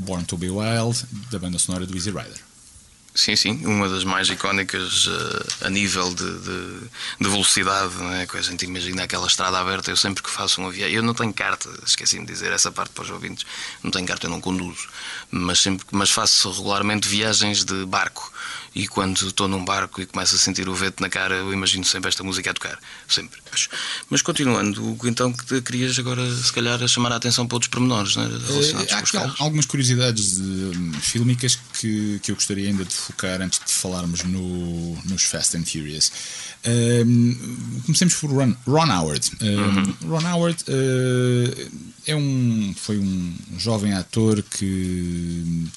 Born to Be Wild, da banda sonora do Easy Rider. Sim, sim, uma das mais icónicas uh, a nível de, de, de velocidade, não é? Que a gente imagina aquela estrada aberta. Eu sempre que faço uma viagem, eu não tenho carta, esqueci-me de dizer essa parte para os ouvintes, não tenho carta, eu não conduzo, mas, sempre, mas faço regularmente viagens de barco e quando estou num barco e começo a sentir o vento na cara, eu imagino sempre esta música a tocar. Sempre. Mas continuando, então que querias agora, se calhar, chamar a atenção para outros pormenores né, relacionados uh, com os carros? algumas curiosidades de, um, fílmicas que, que eu gostaria ainda de focar antes de falarmos no, nos Fast and Furious. Um, comecemos por Ron, Ron Howard. Um, uhum. Ron Howard uh, é um, foi um jovem ator que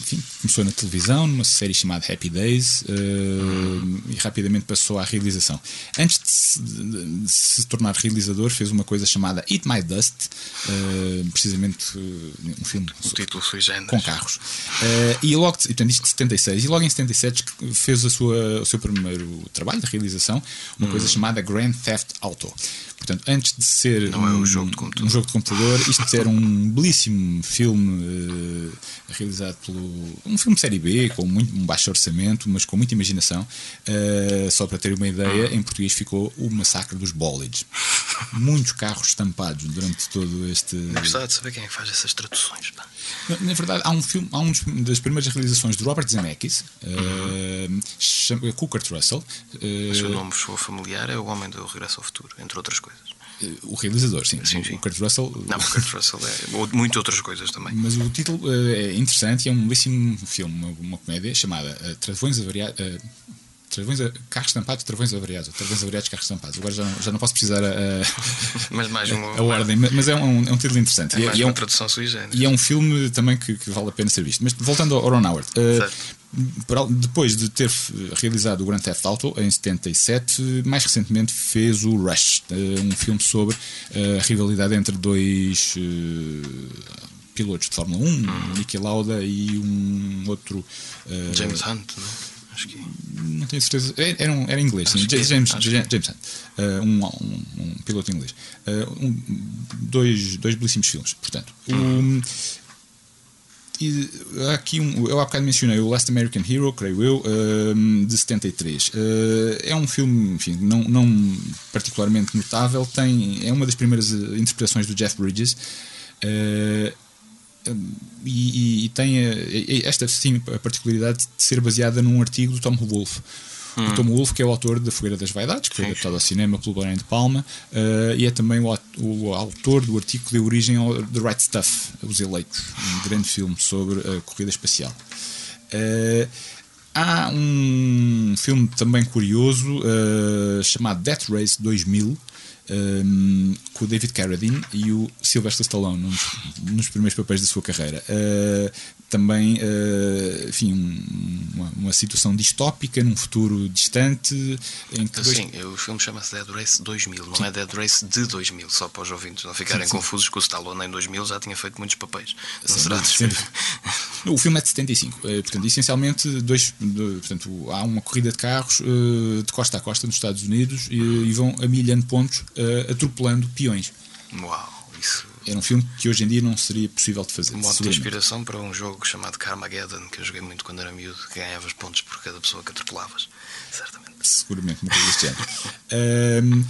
enfim, começou na televisão, numa série chamada Happy Days, uh, e rapidamente passou à realização. Antes de se, de se, tornar realizador, fez uma coisa chamada Eat My Dust, uh, precisamente uh, um filme o título foi com carros. e logo, portanto, isto de 76, e logo em 77 fez a sua, o seu primeiro trabalho de realização, uma coisa hum. chamada Grand Theft Auto. Portanto, antes de ser Não um, é um, jogo de computador. um jogo de computador, isto era um belíssimo filme uh, realizado pelo. um filme de série B, com muito, um baixo orçamento, mas com muita imaginação. Uh, só para ter uma ideia, em português ficou O Massacre dos Bólides. Muitos carros estampados durante todo este. Gostava de saber quem é que faz essas traduções. Pá. Na, na, verdade, há um filme, há um das primeiras realizações de Robert Zemeckis, uhum. uh, Cooker Russell. Uh, Mas o nome soa familiar é O Homem do Regresso ao Futuro, entre outras coisas. O realizador, sim. sim, sim. O Kurt Russell. Não, o Kurt Russell é. Muitas outras coisas também. Mas o título é interessante e é um belíssimo filme, uma, uma comédia chamada Travões Avariados. Uh, Travões, carros estampados, travões avariados. Travões avariados, carros estampados. Agora já não, já não posso precisar a, a, mas mais uma, a ordem, mas é um, é um título interessante. É e, mais e é um, tradução sui generis. E é um filme também que, que, vale a pena ser visto. Mas voltando ao Ron Howard. Uh, depois de ter realizado o Grand Theft Auto em 77, mais recentemente fez o Rush, uh, um filme sobre uh, a rivalidade entre dois pilotos de Fórmula 1, hum. Niki Lauda e um outro. James Hunt, não é? Acho que. Não tenho certeza. É, era, um, era inglês, sim. James, James, James Hunt. Uh, um, um, um, piloto inglês. Uh, um, dois, dois belíssimos filmes, portanto. Um, e aqui um, eu há bocado mencionei o Last American Hero, creio eu, uh, de 73. Uh, é um filme, enfim, não, não particularmente notável. Tem, é uma das primeiras interpretações do Jeff Bridges. Uh, e, e, tem esta sim a particularidade de ser baseada num artigo do Tom Wolfe. Hum. O Tom Wolfe, que é o autor da Fogueira das Vaidades, que foi adaptado ao cinema pelo Brian de Palma, uh, e é também o, o, autor do artigo que deu origem ao The Right Stuff, Os Eleitos, um grande filme sobre a corrida espacial. Uh, há um filme também curioso uh, chamado Death Race 2000, um, com o David Carradine e o Sylvester Stallone nos, nos primeiros papéis da sua carreira. Uh, também, uh, enfim, um, uma, uma, situação distópica num futuro distante. Em que dois... Sim, o filme chama-se Dead Race 2000, não sim. é Dead Race de 2000, só para os ouvintes não ficarem sim, sim. confusos, que o Stallone em 2000 já tinha feito muitos papéis. Não será o filme é de 75, uh, portanto, essencialmente, dois, dois, portanto, há uma corrida de carros de costa a costa nos Estados Unidos e, e vão amilhando pontos, atropelando peões. Uau, isso era um filme que hoje em dia não seria possível de fazer. Um modo de inspiração para um jogo chamado Carmageddon, que eu joguei muito quando era miúdo, que ganhavas pontos por cada pessoa que atropelavas. Certamente. Seguramente, uma coisa deste género. uh,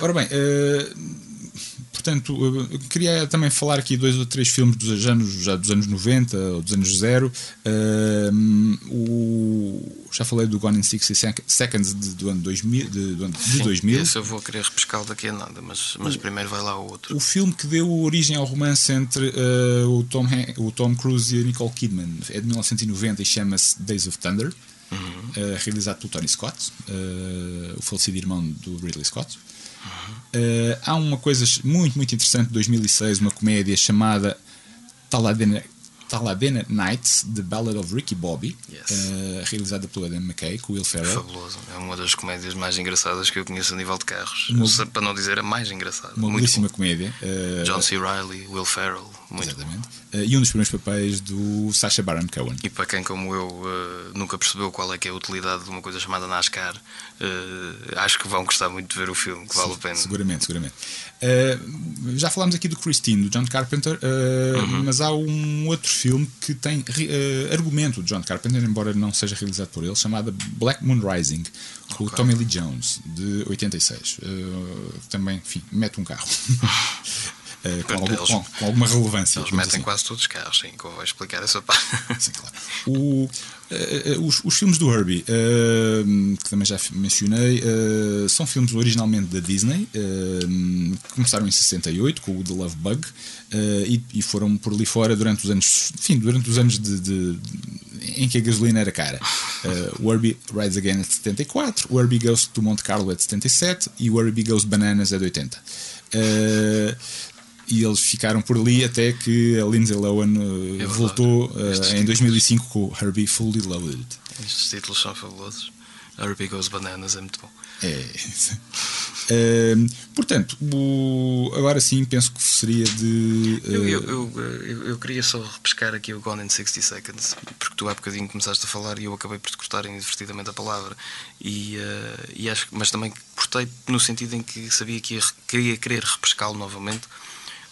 ora bem, uh, portanto, eu queria também falar aqui dois ou três filmes dos anos, já dos anos 90 ou dos anos zero. Uh, o, já falei do Gone in 60 Seconds de, do ano 2000. De, do ano, de Sim, 2000. Esse eu vou querer repescar daqui a nada, mas, mas o, primeiro vai lá o outro. O filme que deu origem ao romance entre uh, o, Tom, o Tom Cruise e a Nicole Kidman é de 1990 e chama-se Days of Thunder. Uhum. Uh, realizado pelo Tony Scott, o falecido irmão do Ridley Scott. Uh, há uma coisa muito, muito interessante de 2006, uma comédia chamada Talladega, Está lá Then at Night, The Ballad of Ricky Bobby, Yes. uh, realizada pelo Adam McKay, com Will Ferrell. Fabuloso. É uma das comédias mais engraçadas que eu conheço a nível de carros. Uma- Para não dizer a mais engraçada. Uma belíssima comédia. uh, John C. Reilly, Will Ferrell. Muito. Exatamente. Uh, e um dos primeiros papéis do Sacha Baron Cohen. E para quem, como eu, eh, nunca percebeu qual é que é a utilidade de uma coisa chamada NASCAR, eh, acho que vão gostar muito de ver o filme, que vale a pena. Seguramente, seguramente. Já falámos aqui do Christine, do John Carpenter, uh, Uhum. mas há um outro filme que tem argumento de John Carpenter, embora não seja realizado por ele, chamado Black Moon Rising, com o Ok. Tommy Lee Jones, de 86. Uh, também, enfim, mete um carro. Uh, com, algum- Eles- com- com alguma relevância. Eles metem assim. quase todos os carros, sim, como vai explicar essa parte. Sim, claro. O, eh, eh, os, os filmes do Herbie, que também já mencionei, são filmes originalmente da Disney, que começaram em 68 com o The Love Bug e, e foram por ali fora durante os anos, enfim, durante os anos de, de- em que a gasolina era cara. O Herbie Rides Again é de 74, o Herbie Goes to Monte Carlo é de 77 e o Herbie Goes Bananas é de 80. Eh, e eles ficaram por ali até que a Lindsay Lohan É verdade. voltou Estes em 2005 com o Herbie Fully Loaded. Estes títulos são fabulosos. Herbie Goes Bananas é muito bom. É. Eh, portanto, o- agora sim penso que seria de. eh, Eu, eu, eu, eu- queria só repescar aqui o Gone in 60 Seconds, porque tu há bocadinho começaste a falar e eu acabei por te cortar inadvertidamente a palavra. E, eh, e acho, mas também cortei no sentido em que sabia que ia, queria querer repescá-lo novamente,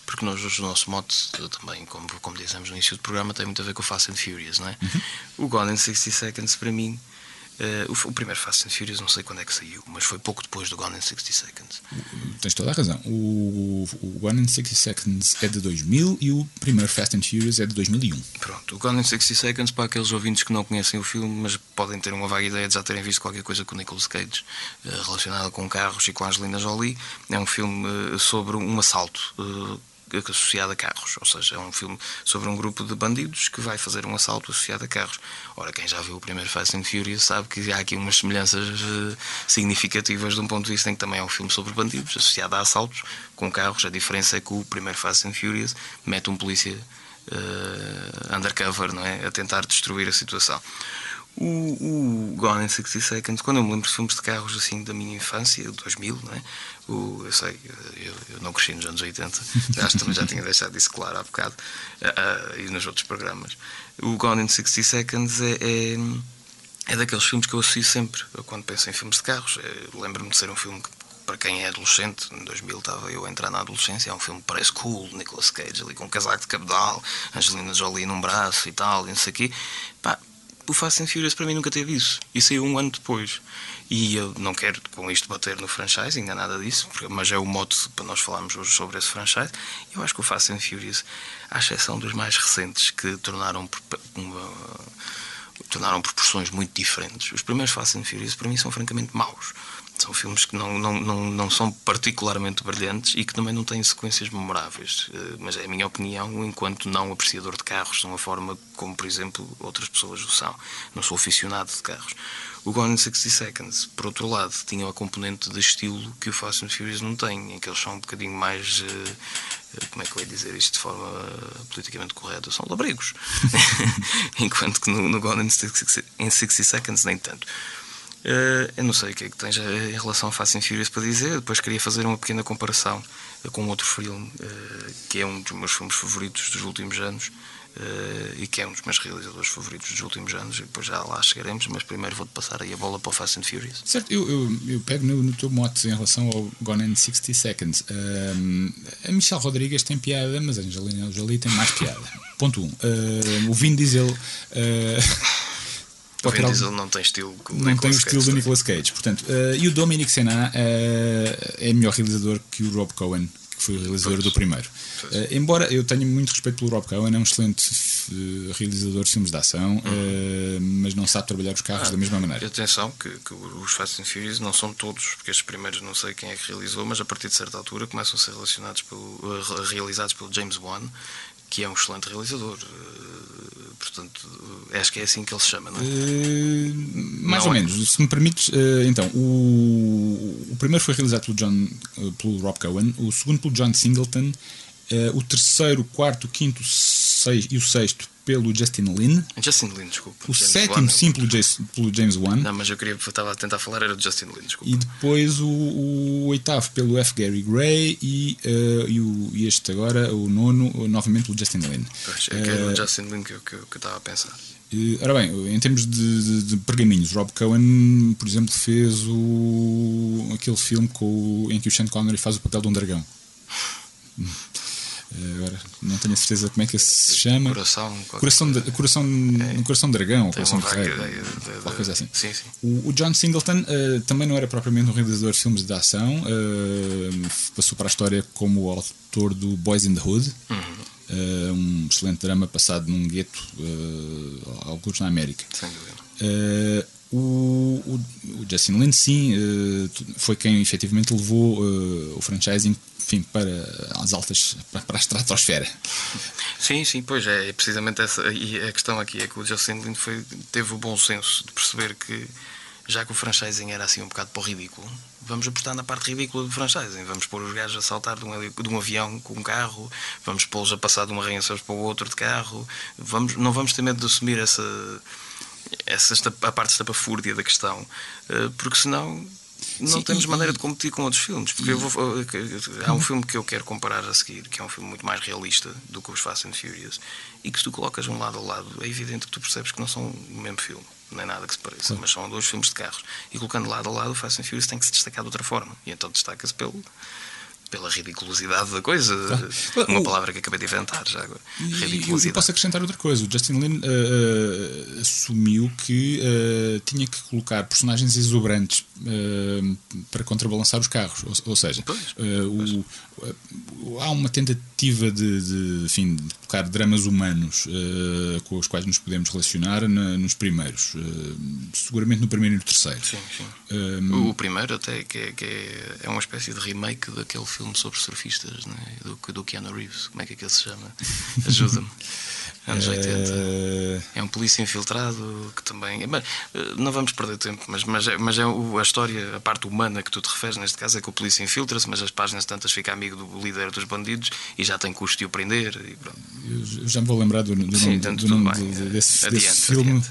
porque nós o nosso mote também, como, como dizemos no início do programa, tem muito a ver com o Fast and Furious, não é? O Gone in 60 Seconds para mim. eh, o, o primeiro Fast and Furious não sei quando é que saiu, mas foi pouco depois do Gone in 60 Seconds. Tens toda a razão. O, o One in 60 Seconds é de 2000 e o primeiro Fast and Furious é de 2001. Pronto, o Gone in 60 Seconds, para aqueles ouvintes que não conhecem o filme, mas podem ter uma vaga ideia de já terem visto qualquer coisa com o Nicolas Cage eh, relacionada com carros e com a Angelina Jolie, é um filme eh, sobre um assalto associado a carros, ou seja, é um filme sobre um grupo de bandidos que vai fazer um assalto associado a carros. Ora, quem já viu o primeiro Fast and Furious sabe que há aqui umas semelhanças eh, significativas de um ponto de vista em que também é um filme sobre bandidos associado a assaltos com carros. A diferença é que o primeiro Fast and Furious mete um polícia eh, undercover, não é? A tentar destruir a situação. O, o Gone in 60 Seconds, quando eu me lembro de filmes de carros assim da minha infância, 2000, não é? O, eu sei, eu, eu não cresci nos anos 80, acho que também já tinha deixado isso claro há bocado, ah, ah, e nos outros programas. O Gone in 60 Seconds é, é, é daqueles filmes que eu associo sempre quando penso em filmes de carros. Eu Lembro-me de ser um filme que, para quem é adolescente, em 2000 estava eu a entrar na adolescência, é um filme que parece cool, Nicolas Cage ali com um casaco de cabedal, Angelina Jolie num braço e tal, e não sei o quê. Pá, o Fast and Furious para mim nunca teve isso. E saiu um ano depois. E eu não quero com isto bater no franchise, ainda nada disso, mas é o modo para nós falarmos hoje sobre esse franchise. Eu acho que o Fast and Furious, à exceção dos mais recentes, que tornaram uma, tornaram proporções muito diferentes. Os primeiros Fast and Furious para mim são francamente maus. São filmes que não, não, não, não são particularmente brilhantes e que também não têm sequências memoráveis. Eh, Mas é a minha opinião, enquanto não apreciador de carros, de uma forma como, por exemplo, outras pessoas o são. Não sou aficionado de carros. O Gone in 60 Seconds, por outro lado, tinha a componente de estilo que o Fast and Furious não tem, em que eles são um bocadinho mais. eh, eh, Como é que eu ia dizer isto de forma politicamente correta? São labrigos. Enquanto que no, no Gone in 60, in 60 Seconds, nem tanto. Eh, eu não sei o que é que tens eh, em relação a Fast and Furious para dizer. Depois queria fazer uma pequena comparação eh, com outro filme que é um dos meus filmes favoritos dos últimos anos e que é um dos meus realizadores favoritos dos últimos anos. E depois já lá chegaremos, mas primeiro vou-te passar aí a bola para o Fast and Furious. Certo, eu, eu, eu pego no, no teu mote em relação ao Gone in 60 Seconds. A Michelle Rodrigues tem piada, mas a Angelina Jolie tem mais piada. Ponto 1. Um. Ahm, o Vin Diesel. ah, Algo- Diesel não tem estilo não tem o estilo do Nicolas Cage. Portanto, ah, e o Dominic Sena ah, é melhor realizador que o Rob Cohen, que foi o realizador Pois. do primeiro. Ah, embora eu tenha muito respeito pelo Rob Cohen, é um excelente eh, realizador de filmes de ação, ah, mas não sabe trabalhar os carros da mesma E maneira. atenção que, que os Fast and Furious não são todos, porque estes primeiros não sei quem é que realizou, mas a partir de certa altura começam a ser relacionados pelo, realizados pelo James Wan, que é um excelente realizador. Eh, Portanto, eh, acho que é assim que ele se chama, não é? Eh, mais Não ou é. menos, se me permites, então, o, o primeiro foi realizado pelo, John, pelo Rob Cohen, o segundo pelo John Singleton Uh, o terceiro, o quarto, o quinto seis, e o sexto pelo Justin Lin. Justin Lin, desculpa. O James sétimo, sim, pelo, pelo, James Wan. Não, mas eu queria, estava a tentar falar, era do Justin Lin, desculpa. E depois o, o oitavo pelo F. Gary Gray e, uh, e, o, e este agora, o nono, novamente pelo Justin Lin. Pois, é que era o Justin Lin que eu, que, eu, que eu estava a pensar. Ora bem, em termos de, de, de, pergaminhos, Rob Cohen, por exemplo, fez o, aquele filme com, em que o Sean Connery faz o papel de um dragão. Agora não tenho a certeza como é que se chama. Coração, coração, de, coração, é. coração dragão, coração de rei, qualquer coisa assim. Sim, sim. O, o, John Singleton uh, também não era propriamente um realizador de filmes de ação, uh, passou para a história como o autor do Boys in the Hood. Uhum. Uh, um excelente drama passado num gueto, uh, alguns na América. Sem dúvida. Uh, o, o, o, Justin Lin, sim, foi quem efetivamente levou o franchising enfim, para as altas, para, para a estratosfera. Sim, sim, pois é, é precisamente essa. E a questão aqui é que o Justin Lin foi, teve o bom senso de perceber que, já que o franchising era assim um bocado para o ridículo, vamos apostar na parte ridícula do franchising. Vamos pôr os gajos a saltar de um, de um avião com um carro, vamos pô-los a passar de uma arranha para o outro de carro. Vamos, não vamos ter medo de assumir essa, essa a parte estapafúrdia da questão, eh, porque senão não Sim, temos e, maneira de competir com outros filmes. Porque vou, há um filme que eu quero comparar a seguir, que é um filme muito mais realista do que os Fast and Furious, e que se tu colocas um lado a lado, é evidente que tu percebes que não são o mesmo filme nem nada que se pareça, mas são dois filmes de carros. E colocando lado a lado, o Fast and Furious tem que se destacar de outra forma. E então destaca-se pelo, pela ridiculosidade da coisa. Uma palavra que acabei de inventar já agora. E, posso acrescentar outra coisa. O Justin Lin uh, uh, assumiu que uh, tinha que colocar personagens exuberantes para contrabalançar os carros. Ou, ou seja, pois, o, o, há uma tentativa de, de, enfim, de colocar dramas humanos com os quais nos podemos relacionar na, nos primeiros. seguramente no primeiro e no terceiro. Sim, sim. o primeiro até que é, que é, é uma espécie de remake daquele filme sobre surfistas né? do, do Keanu Reeves. Como é que aquele se chama? Ajuda-me. Anos 80. Eh, é um polícia infiltrado que também. Eh, não vamos perder tempo, mas, mas, é, mas é a história, a parte humana que tu te referes, neste caso, é que o polícia infiltra-se, mas as páginas tantas fica amigo do líder dos bandidos e já tem custo de o prender. Eu já me vou lembrar do, do Sim, nome, do nome bem, desse, adiante, desse filme. Adiante.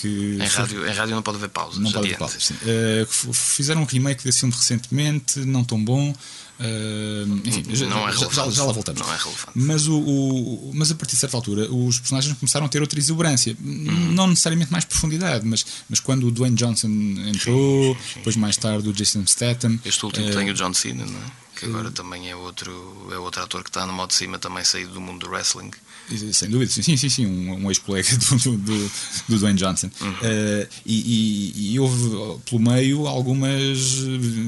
Que em, rádio, em rádio não pode haver pausas. Não pode haver pausas. Uh, fizeram um remake desse filme recentemente, não tão bom. Uh, enfim, não já, é já, já, lá voltamos. Não é relevante. Mas, o, o, mas a partir de certa altura os personagens começaram a ter outra exuberância. Hum. Não necessariamente mais profundidade, mas, mas quando o Dwayne Johnson entrou, sim, sim. depois mais tarde o Jason Statham. Este último uh, tem o John Cena, não é? Que agora também é outro, é outro ator que está no modo de cima, também saído do mundo do wrestling. Sem dúvida, sim, sim, sim, um, um ex-colega do, do, do, Dwayne Johnson. Uhum. Uh, e, e, e, houve pelo meio algumas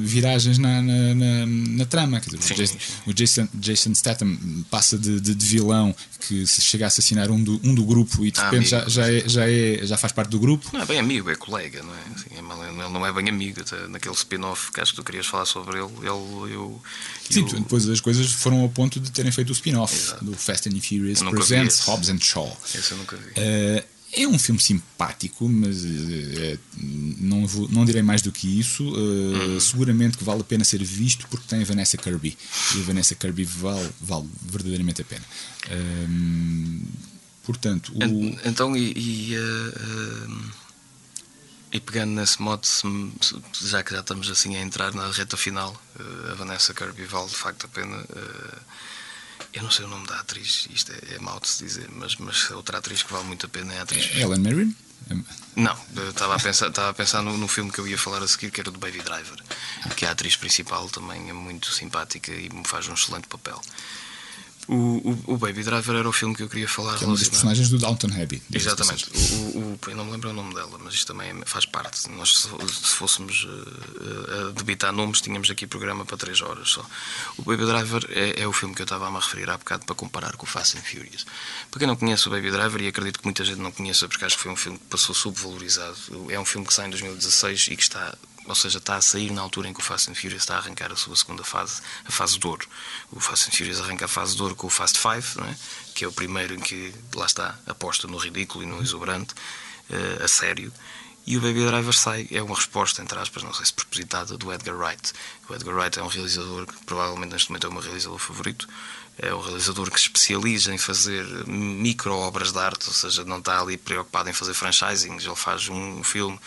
viragens na, na, na, na trama. Dizer, o, Jason, o Jason, Jason, Statham passa de, de, de, vilão que se chega a assassinar um do, um do grupo e de ah, repente amigo, já, já, é, já, é, já faz parte do grupo. Não é bem amigo, é colega, não é? Assim, é ele não é bem amigo. Naquele spin-off que acho que tu querias falar sobre ele, ele eu. Sim, depois as coisas foram ao ponto de terem feito o spin-off do Fast and Furious Presents Hobbs and Shaw. Esse eu nunca vi. Uh, é um filme simpático, mas uh, não, vou, não direi mais do que isso. Uh. Seguramente que vale a pena ser visto porque tem a Vanessa Kirby. E a Vanessa Kirby vale, vale verdadeiramente a pena. portanto, o... então, e, e e pegando nesse modo, já que já estamos assim a entrar na reta final, eh, a Vanessa Kirby vale de facto a pena. Eh, eu não sei o nome da atriz, isto é, é mau de se dizer, mas, mas outra atriz que vale muito a pena é a atriz. Ellen Mirren? Não, estava a pensar, estava a pensar no, no, filme que eu ia falar a seguir, que era do Baby Driver, que a atriz principal também é muito simpática e me faz um excelente papel. O, o, o, Baby Driver era o filme que eu queria falar. Que é uma das personagens do Downton Abbey. Exatamente. O, o, eu não me lembro o nome dela, mas isto também faz parte. Nós, se, se fôssemos uh, a debitar nomes, tínhamos aqui programa para 3 horas só. O Baby Driver é, é o filme que eu estava a me referir há bocado para comparar com o Fast and Furious. Para quem não conhece o Baby Driver, e acredito que muita gente não conheça, porque acho que foi um filme que passou subvalorizado, é um filme que sai em 2016 e que está ou seja, está a sair na altura em que o Fast and Furious está a arrancar a sua segunda fase, a fase de ouro. O Fast and Furious arranca a fase de ouro com o Fast Five, é? que é o primeiro em que, lá está, aposta no ridículo e no exuberante, uh, a sério. E o Baby Driver sai, é uma resposta, entre aspas, não sei se propositada, do Edgar Wright. O Edgar Wright é um realizador que provavelmente neste momento é o meu realizador favorito é um realizador que se especializa em fazer micro obras de arte, ou seja, não está ali preocupado em fazer franchising. Ele faz um filme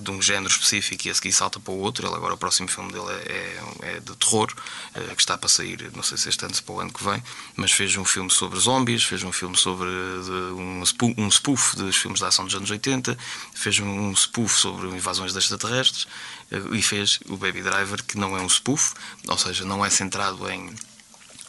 de um género específico e a seguir salta para o outro. Ele agora o próximo filme dele é, é, é de terror, é, que está para sair, não sei se este ano ou para o ano que vem, mas fez um filme sobre zombies, fez um filme sobre um, spoof, um spoof dos filmes de ação dos anos 80, fez um spoof sobre invasões de extraterrestres eh, e fez o Baby Driver, que não é um spoof, ou seja, não é centrado em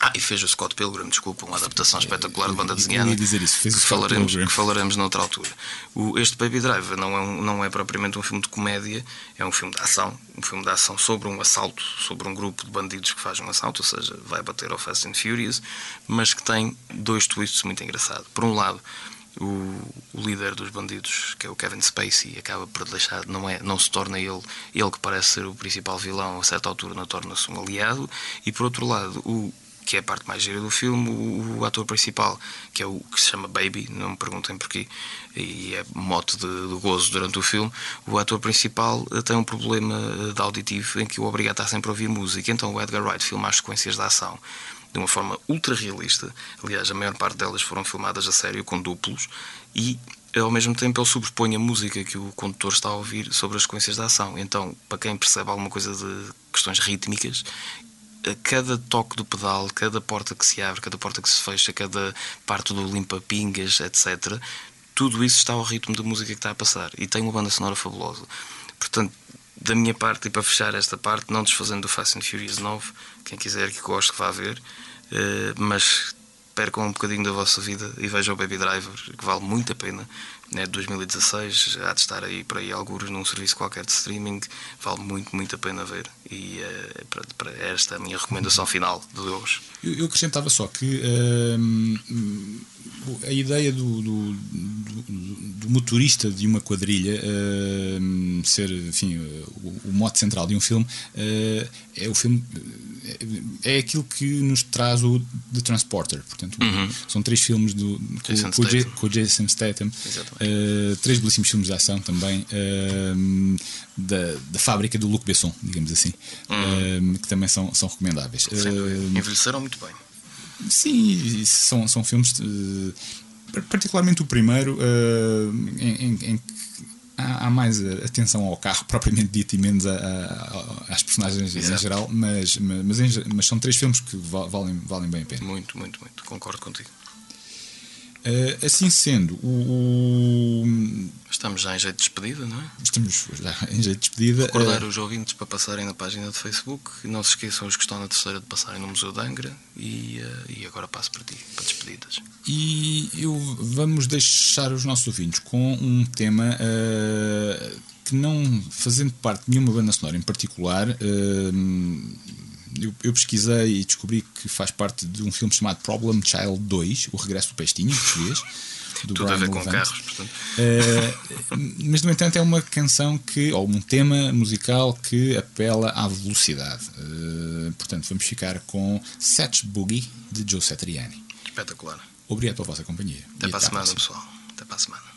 ah, e fez o Scott Pilgrim, desculpa, uma adaptação espetacular de banda desenhada. dizer isso, fez que, falaremos, que falaremos noutra altura. O, este Baby Driver não é, um, não é propriamente um filme de comédia, é um filme de ação. Um filme de ação sobre um assalto, sobre um grupo de bandidos que faz um assalto, ou seja, vai bater ao Fast and Furious, mas que tem dois twists muito engraçados. Por um lado, o, o, líder dos bandidos, que é o Kevin Spacey, acaba por deixar, não, é, não se torna ele, ele que parece ser o principal vilão, a certa altura não torna-se um aliado, e por outro lado, o que é a parte mais gira do filme, o, o, ator principal, que é o que se chama Baby, não me perguntem porquê, e é mote de, de gozo durante o filme, o ator principal eh, tem um problema eh, de auditivo em que o obriga a estar sempre a ouvir música. Então o Edgar Wright filma as sequências de ação de uma forma ultra realista. Aliás, a maior parte delas foram filmadas a sério com duplos e ao mesmo tempo ele sobrepõe a música que o condutor está a ouvir sobre as sequências de ação. Então, para quem percebe alguma coisa de questões rítmicas, cada toque do pedal, cada porta que se abre, cada porta que se fecha, cada parte do limpa-pingas, etc., tudo isso está ao ritmo da música que está a passar. E tem uma banda sonora fabulosa. Portanto, da minha parte, e para fechar esta parte, não desfazendo do Fast and Furious 9, quem quiser que goste, que vá ver, eh, mas percam um bocadinho da vossa vida e vejam o Baby Driver, que vale muito a pena né, de 2016, há de estar aí para aí alguns num serviço qualquer de streaming, vale muito, muito a pena ver. E uh, para, para, esta é a minha recomendação final de hoje. Eu, eu acrescentava só que uh, a ideia do, do, do, do, motorista de uma quadrilha uh, ser, enfim, o, o mote central de um filme é o filme é aquilo que nos traz o The Transporter. Portanto, uhum. são três filmes do, com, com, o Jason Statham, uh, três belíssimos filmes de ação também, uh, da, da fábrica do Luc Besson, digamos assim, uhum. uh, que também são, são recomendáveis. Envelheceram muito bem. Sim, são, são filmes. particularmente o primeiro, em, em, em há, há, mais atenção ao carro propriamente dito e menos a, a, às personagens Exato. em geral, mas, mas, mas, são três filmes que valem, valem bem a pena. Muito, muito, muito. Concordo contigo. Uh, assim sendo, o, o, Estamos já em jeito de despedida, não é? Estamos já em jeito de despedida. Recordar uh, os ouvintes para passarem na página de Facebook. Não se esqueçam os que estão na terceira de passarem no Museu de Angra. E, uh, e agora passo para ti, para despedidas. E eu, vamos deixar os nossos ouvintes com um tema que, não fazendo parte de nenhuma banda sonora em particular eu, eu, pesquisei e descobri que faz parte de um filme chamado Problem Child 2, O Regresso do Pestinho, em português. Do Tudo Brian a ver com carros, portanto. Uh, mas, no entanto, é uma canção que, ou um tema musical que apela à velocidade. Uh, portanto, vamos ficar com Satch Boogie de Joe Satriani. Espetacular. Obrigado pela vossa companhia. Até para a semana, pessoal. Até para a semana.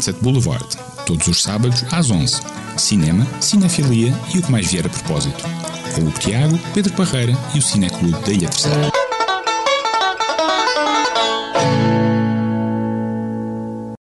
Sunset Boulevard, todos os sábados às 11. Cinema, cinefilia e o que mais vier a propósito. Com o Tiago, Pedro Parreira e o Cineclube da Ilha Terceira.